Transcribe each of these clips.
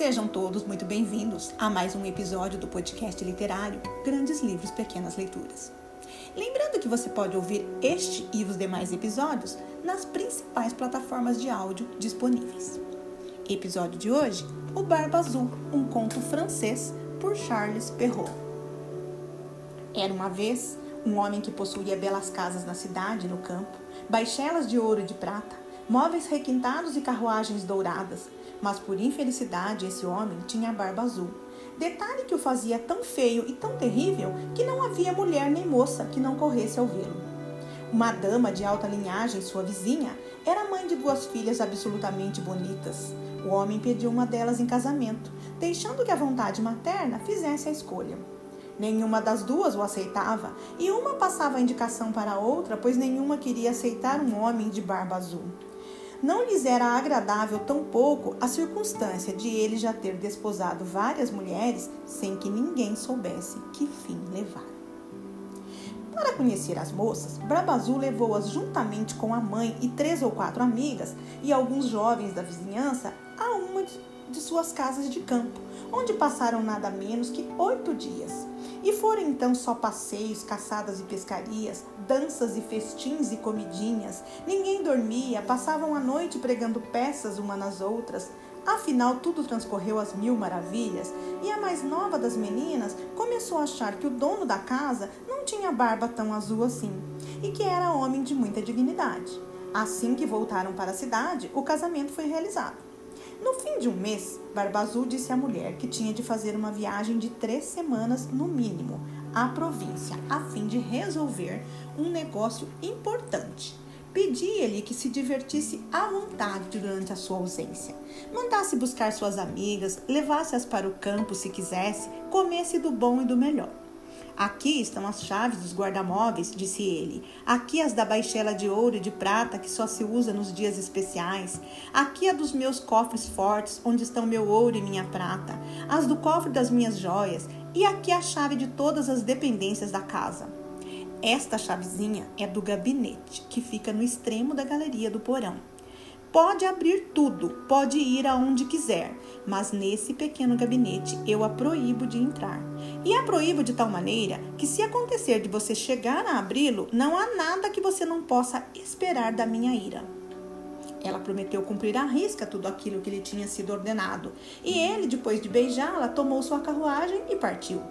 Sejam todos muito bem-vindos a mais um episódio do podcast literário Grandes Livros, Pequenas Leituras. Lembrando que você pode ouvir este e os demais episódios nas principais plataformas de áudio disponíveis. Episódio de hoje: O Barba Azul, um conto francês por Charles Perrault. Era uma vez um homem que possuía belas casas na cidade e no campo, baixelas de ouro e de prata, móveis requintados e carruagens douradas, mas por infelicidade esse homem tinha barba azul. Detalhe que o fazia tão feio e tão terrível que não havia mulher nem moça que não corresse ao vê-lo. Uma dama de alta linhagem, sua vizinha, era mãe de duas filhas absolutamente bonitas. O homem pediu uma delas em casamento, deixando que a vontade materna fizesse a escolha. Nenhuma das duas o aceitava, e uma passava a indicação para a outra, pois nenhuma queria aceitar um homem de barba azul. Não lhes era agradável tampouco a circunstância de ele já ter desposado várias mulheres sem que ninguém soubesse que fim levar. Para conhecer as moças, Brabazul levou-as juntamente com a mãe e três ou quatro amigas e alguns jovens da vizinhança a uma de suas casas de campo, onde passaram nada menos que oito dias. E foram então só passeios, caçadas e pescarias, danças e festins e comidinhas. Ninguém dormia, passavam a noite pregando peças uma nas outras. Afinal, tudo transcorreu às mil maravilhas, e a mais nova das meninas começou a achar que o dono da casa não tinha barba tão azul assim, e que era homem de muita dignidade. Assim que voltaram para a cidade, o casamento foi realizado. No fim de um mês, Barba Azul disse à mulher que tinha de fazer uma viagem de três semanas no mínimo à província, a fim de resolver um negócio importante. Pedia-lhe que se divertisse à vontade durante a sua ausência. Mandasse buscar suas amigas, levasse-as para o campo se quisesse, comesse do bom e do melhor. Aqui estão as chaves dos guarda-móveis, disse ele. Aqui as da baixela de ouro e de prata que só se usa nos dias especiais. Aqui a dos meus cofres fortes, onde estão meu ouro e minha prata. As do cofre das minhas joias. E aqui a chave de todas as dependências da casa. Esta chavezinha é do gabinete, que fica no extremo da galeria do porão. Pode abrir tudo, pode ir aonde quiser, mas nesse pequeno gabinete eu a proíbo de entrar. E a proíbo de tal maneira que, se acontecer de você chegar a abri-lo, não há nada que você não possa esperar da minha ira. Ela prometeu cumprir à risca tudo aquilo que lhe tinha sido ordenado, e ele, depois de beijá-la, tomou sua carruagem e partiu.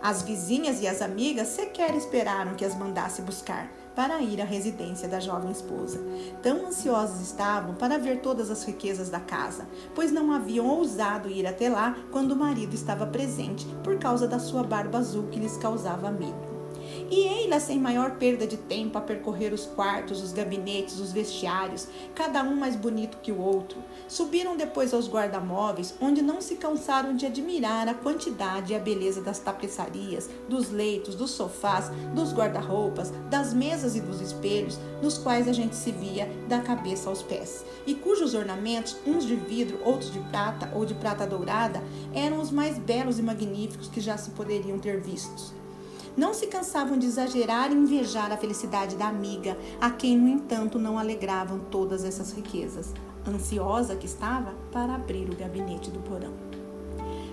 As vizinhas e as amigas sequer esperaram que as mandasse buscar para ir à residência da jovem esposa. Tão ansiosas estavam para ver todas as riquezas da casa, pois não haviam ousado ir até lá quando o marido estava presente por causa da sua barba azul que lhes causava medo. E ei-la sem maior perda de tempo a percorrer os quartos, os gabinetes, os vestiários, cada um mais bonito que o outro. Subiram depois aos guarda-móveis, onde não se cansaram de admirar a quantidade e a beleza das tapeçarias, dos leitos, dos sofás, dos guarda-roupas, das mesas e dos espelhos, nos quais a gente se via da cabeça aos pés, e cujos ornamentos, uns de vidro, outros de prata ou de prata dourada, eram os mais belos e magníficos que já se poderiam ter vistos. Não se cansavam de exagerar e invejar a felicidade da amiga, a quem, no entanto, não alegravam todas essas riquezas, ansiosa que estava para abrir o gabinete do porão.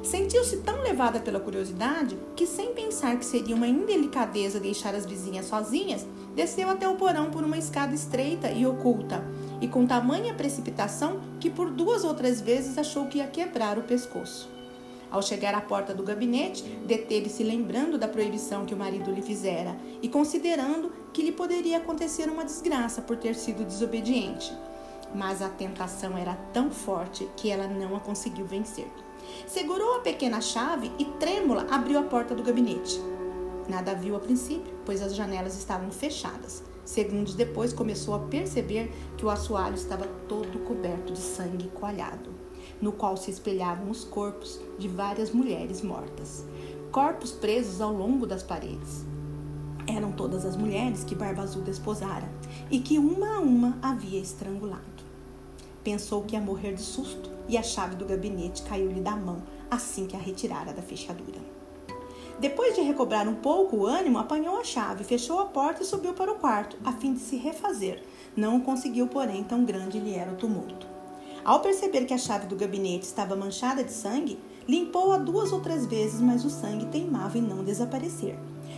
Sentiu-se tão levada pela curiosidade que, sem pensar que seria uma indelicadeza deixar as vizinhas sozinhas, desceu até o porão por uma escada estreita e oculta, e com tamanha precipitação que por duas ou três vezes achou que ia quebrar o pescoço. Ao chegar à porta do gabinete, deteve-se lembrando da proibição que o marido lhe fizera e considerando que lhe poderia acontecer uma desgraça por ter sido desobediente. Mas a tentação era tão forte que ela não a conseguiu vencer. Segurou a pequena chave e, trêmula, abriu a porta do gabinete. Nada viu a princípio, pois as janelas estavam fechadas. Segundos depois, começou a perceber que o assoalho estava todo coberto de sangue coalhado no qual se espelhavam os corpos de várias mulheres mortas, corpos presos ao longo das paredes. Eram todas as mulheres que Barba Azul desposara e que uma a uma havia estrangulado. Pensou que ia morrer de susto e a chave do gabinete caiu-lhe da mão assim que a retirara da fechadura. Depois de recobrar um pouco o ânimo, apanhou a chave, fechou a porta e subiu para o quarto, a fim de se refazer. Não conseguiu, porém, tão grande lhe era o tumulto. Ao perceber que a chave do gabinete estava manchada de sangue, limpou-a duas ou três vezes, mas o sangue teimava em não desaparecer.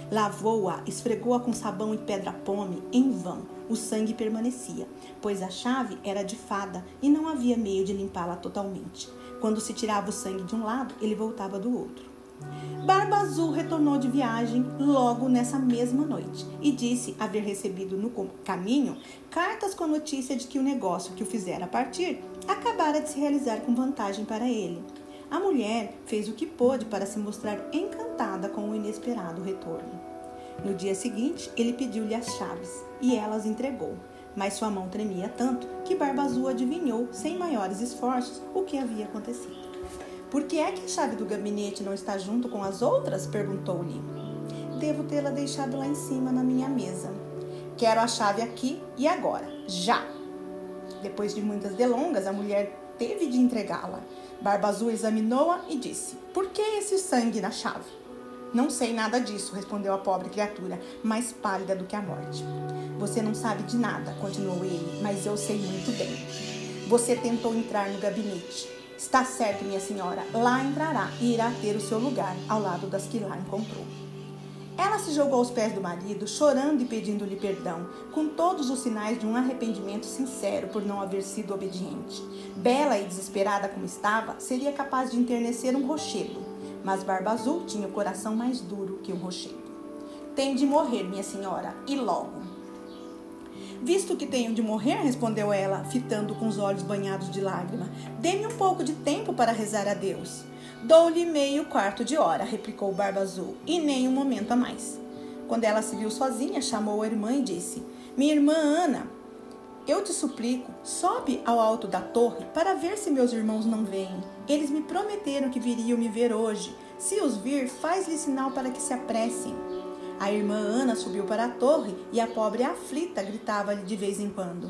Lavou-a, esfregou-a com sabão e pedra-pome, em vão. O sangue permanecia, pois a chave era de fada e não havia meio de limpá-la totalmente. Quando se tirava o sangue de um lado, ele voltava do outro. Barba Azul retornou de viagem logo nessa mesma noite e disse haver recebido no caminho cartas com notícia de que o negócio que o fizera partir acabara de se realizar com vantagem para ele. A mulher fez o que pôde para se mostrar encantada com o inesperado retorno. No dia seguinte, ele pediu-lhe as chaves e ela as entregou, mas sua mão tremia tanto que Barba Azul adivinhou, sem maiores esforços, o que havia acontecido. Por que é que a chave do gabinete não está junto com as outras? perguntou-lhe. Devo tê-la deixado lá em cima na minha mesa. Quero a chave aqui e agora, já! Depois de muitas delongas, a mulher teve de entregá-la. Barba Azul examinou-a e disse: Por que esse sangue na chave? Não sei nada disso, respondeu a pobre criatura, mais pálida do que a morte. Você não sabe de nada, continuou ele, mas eu sei muito bem. Você tentou entrar no gabinete. Está certo, minha senhora, lá entrará e irá ter o seu lugar ao lado das que lá encontrou. Ela se jogou aos pés do marido, chorando e pedindo-lhe perdão, com todos os sinais de um arrependimento sincero por não haver sido obediente. Bela e desesperada como estava, seria capaz de enternecer um rochedo, mas Barba Azul tinha o coração mais duro que um rochedo. Tem de morrer, minha senhora, e logo. Visto que tenho de morrer, respondeu ela, fitando com os olhos banhados de lágrima, dê-me um pouco de tempo para rezar a Deus. Dou-lhe meio quarto de hora, replicou Barba Azul, e nem um momento a mais. Quando ela se viu sozinha, chamou a irmã e disse: Minha irmã Ana, eu te suplico, sobe ao alto da torre para ver se meus irmãos não vêm. Eles me prometeram que viriam me ver hoje. Se os vir, faz-lhe sinal para que se apressem. A irmã Ana subiu para a torre e a pobre aflita gritava-lhe de vez em quando: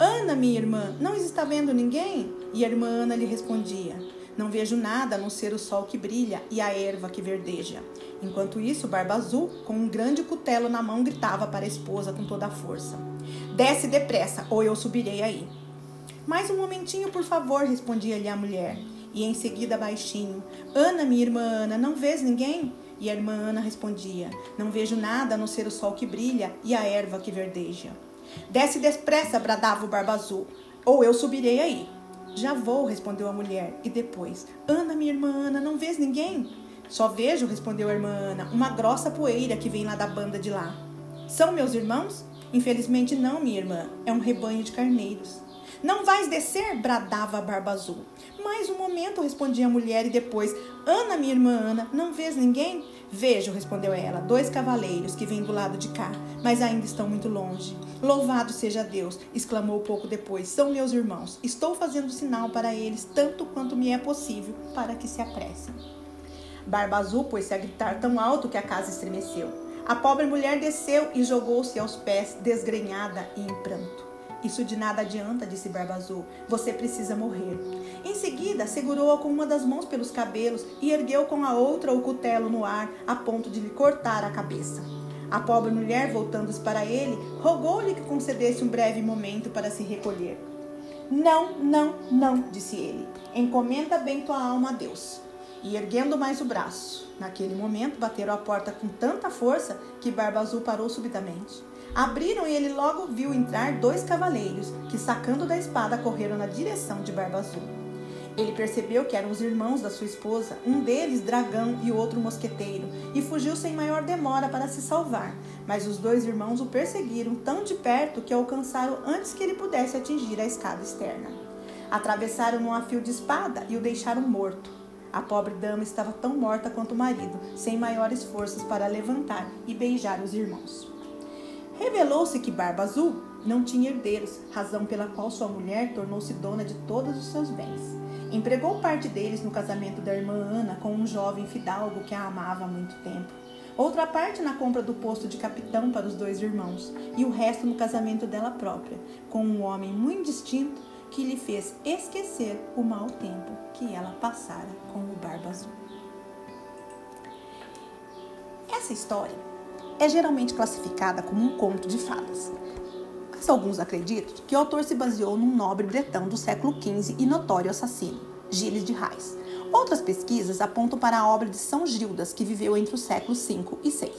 Ana, minha irmã, não está vendo ninguém? E a irmã Ana lhe respondia: Não vejo nada a não ser o sol que brilha e a erva que verdeja. Enquanto isso, Barba Azul, com um grande cutelo na mão, gritava para a esposa com toda a força: Desce depressa, ou eu subirei aí. Mais um momentinho, por favor, respondia-lhe a mulher. E em seguida, baixinho: Ana, minha irmã Ana, não vês ninguém? E a irmã Ana respondia: Não vejo nada a não ser o sol que brilha e a erva que verdeja. Desce depressa, bradava o barba azul, ou eu subirei aí. Já vou, respondeu a mulher. E depois: Ana, minha irmã Ana, não vês ninguém? Só vejo, respondeu a irmã Ana, uma grossa poeira que vem lá da banda de lá. São meus irmãos? Infelizmente não, minha irmã. É um rebanho de carneiros. Não vais descer? bradava a barba azul. Mais um momento, respondia a mulher, e depois: Ana, minha irmã Ana, não vês ninguém? Vejo, respondeu ela, dois cavaleiros que vêm do lado de cá, mas ainda estão muito longe. Louvado seja Deus, exclamou pouco depois. São meus irmãos. Estou fazendo sinal para eles, tanto quanto me é possível, para que se apressem. Barba Azul pôs-se a gritar tão alto que a casa estremeceu. A pobre mulher desceu e jogou-se aos pés, desgrenhada e em pranto. Isso de nada adianta, disse Barba Azul. Você precisa morrer. Em seguida, segurou-a com uma das mãos pelos cabelos e ergueu com a outra o cutelo no ar, a ponto de lhe cortar a cabeça. A pobre mulher, voltando-se para ele, rogou-lhe que concedesse um breve momento para se recolher. Não, não, não, disse ele. Encomenda bem tua alma a Deus. E erguendo mais o braço, naquele momento bateram a porta com tanta força que Barba Azul parou subitamente. Abriram e ele logo viu entrar dois cavaleiros que, sacando da espada, correram na direção de Barba Azul. Ele percebeu que eram os irmãos da sua esposa, um deles dragão e outro mosqueteiro, e fugiu sem maior demora para se salvar. Mas os dois irmãos o perseguiram tão de perto que alcançaram antes que ele pudesse atingir a escada externa. Atravessaram-no a fio de espada e o deixaram morto. A pobre dama estava tão morta quanto o marido, sem maiores forças para levantar e beijar os irmãos. Revelou-se que Barba Azul não tinha herdeiros, razão pela qual sua mulher tornou-se dona de todos os seus bens. Empregou parte deles no casamento da irmã Ana com um jovem fidalgo que a amava há muito tempo. Outra parte na compra do posto de capitão para os dois irmãos, e o resto no casamento dela própria, com um homem muito distinto que lhe fez esquecer o mau tempo que ela passara com o Barba Azul. Essa história é geralmente classificada como um conto de fadas. Mas alguns acreditam que o autor se baseou num nobre bretão do século XV e notório assassino, Gilles de Rais. Outras pesquisas apontam para a obra de São Gildas, que viveu entre os séculos V e VI.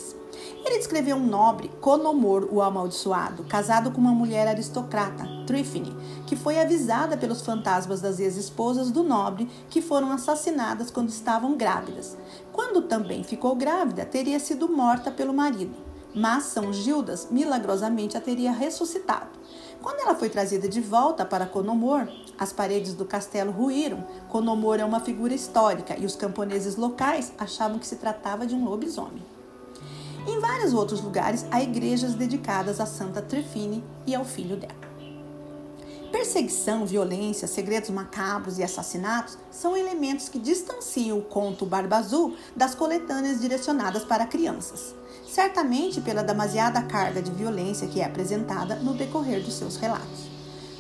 Ele descreveu um nobre, Conomor o Amaldiçoado, casado com uma mulher aristocrata, Trífine, que foi avisada pelos fantasmas das ex-esposas do nobre que foram assassinadas quando estavam grávidas. Quando também ficou grávida, teria sido morta pelo marido mas São Gildas milagrosamente a teria ressuscitado. Quando ela foi trazida de volta para Conomor, as paredes do castelo ruíram. Conomor é uma figura histórica e os camponeses locais achavam que se tratava de um lobisomem. Em vários outros lugares há igrejas dedicadas a Santa Trifine e ao filho dela. Perseguição, violência, segredos macabros e assassinatos são elementos que distanciam o conto Barba Azul das coletâneas direcionadas para crianças certamente pela demasiada carga de violência que é apresentada no decorrer dos seus relatos.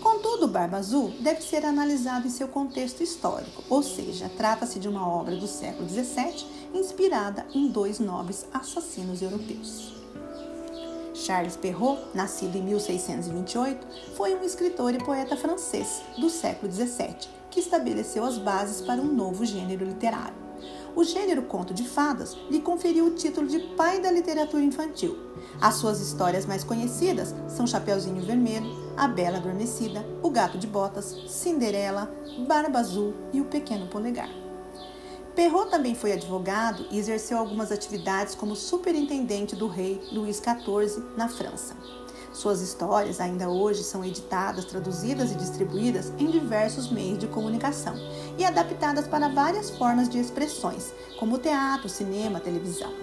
Contudo, Barba Azul deve ser analisado em seu contexto histórico, ou seja, trata-se de uma obra do século XVII inspirada em dois nobres assassinos europeus. Charles Perrault, nascido em 1628, foi um escritor e poeta francês do século XVII que estabeleceu as bases para um novo gênero literário o gênero conto de fadas lhe conferiu o título de pai da literatura infantil. As suas histórias mais conhecidas são Chapeuzinho Vermelho, A Bela Adormecida, O Gato de Botas, Cinderela, Barba Azul e O Pequeno Polegar. Perrault também foi advogado e exerceu algumas atividades como superintendente do rei Luís XIV na França. Suas histórias ainda hoje são editadas, traduzidas e distribuídas em diversos meios de comunicação e adaptadas para várias formas de expressões, como teatro, cinema, televisão.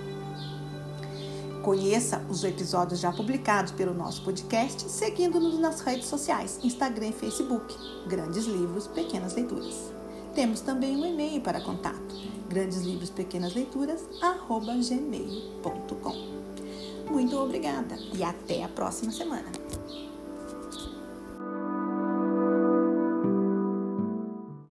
Conheça os episódios já publicados pelo nosso podcast seguindo-nos nas redes sociais, Instagram e Facebook, Grandes Livros, Pequenas Leituras. Temos também um e-mail para contato, grandeslivrospequenasleituras@gmail.com. Muito obrigada e até a próxima semana.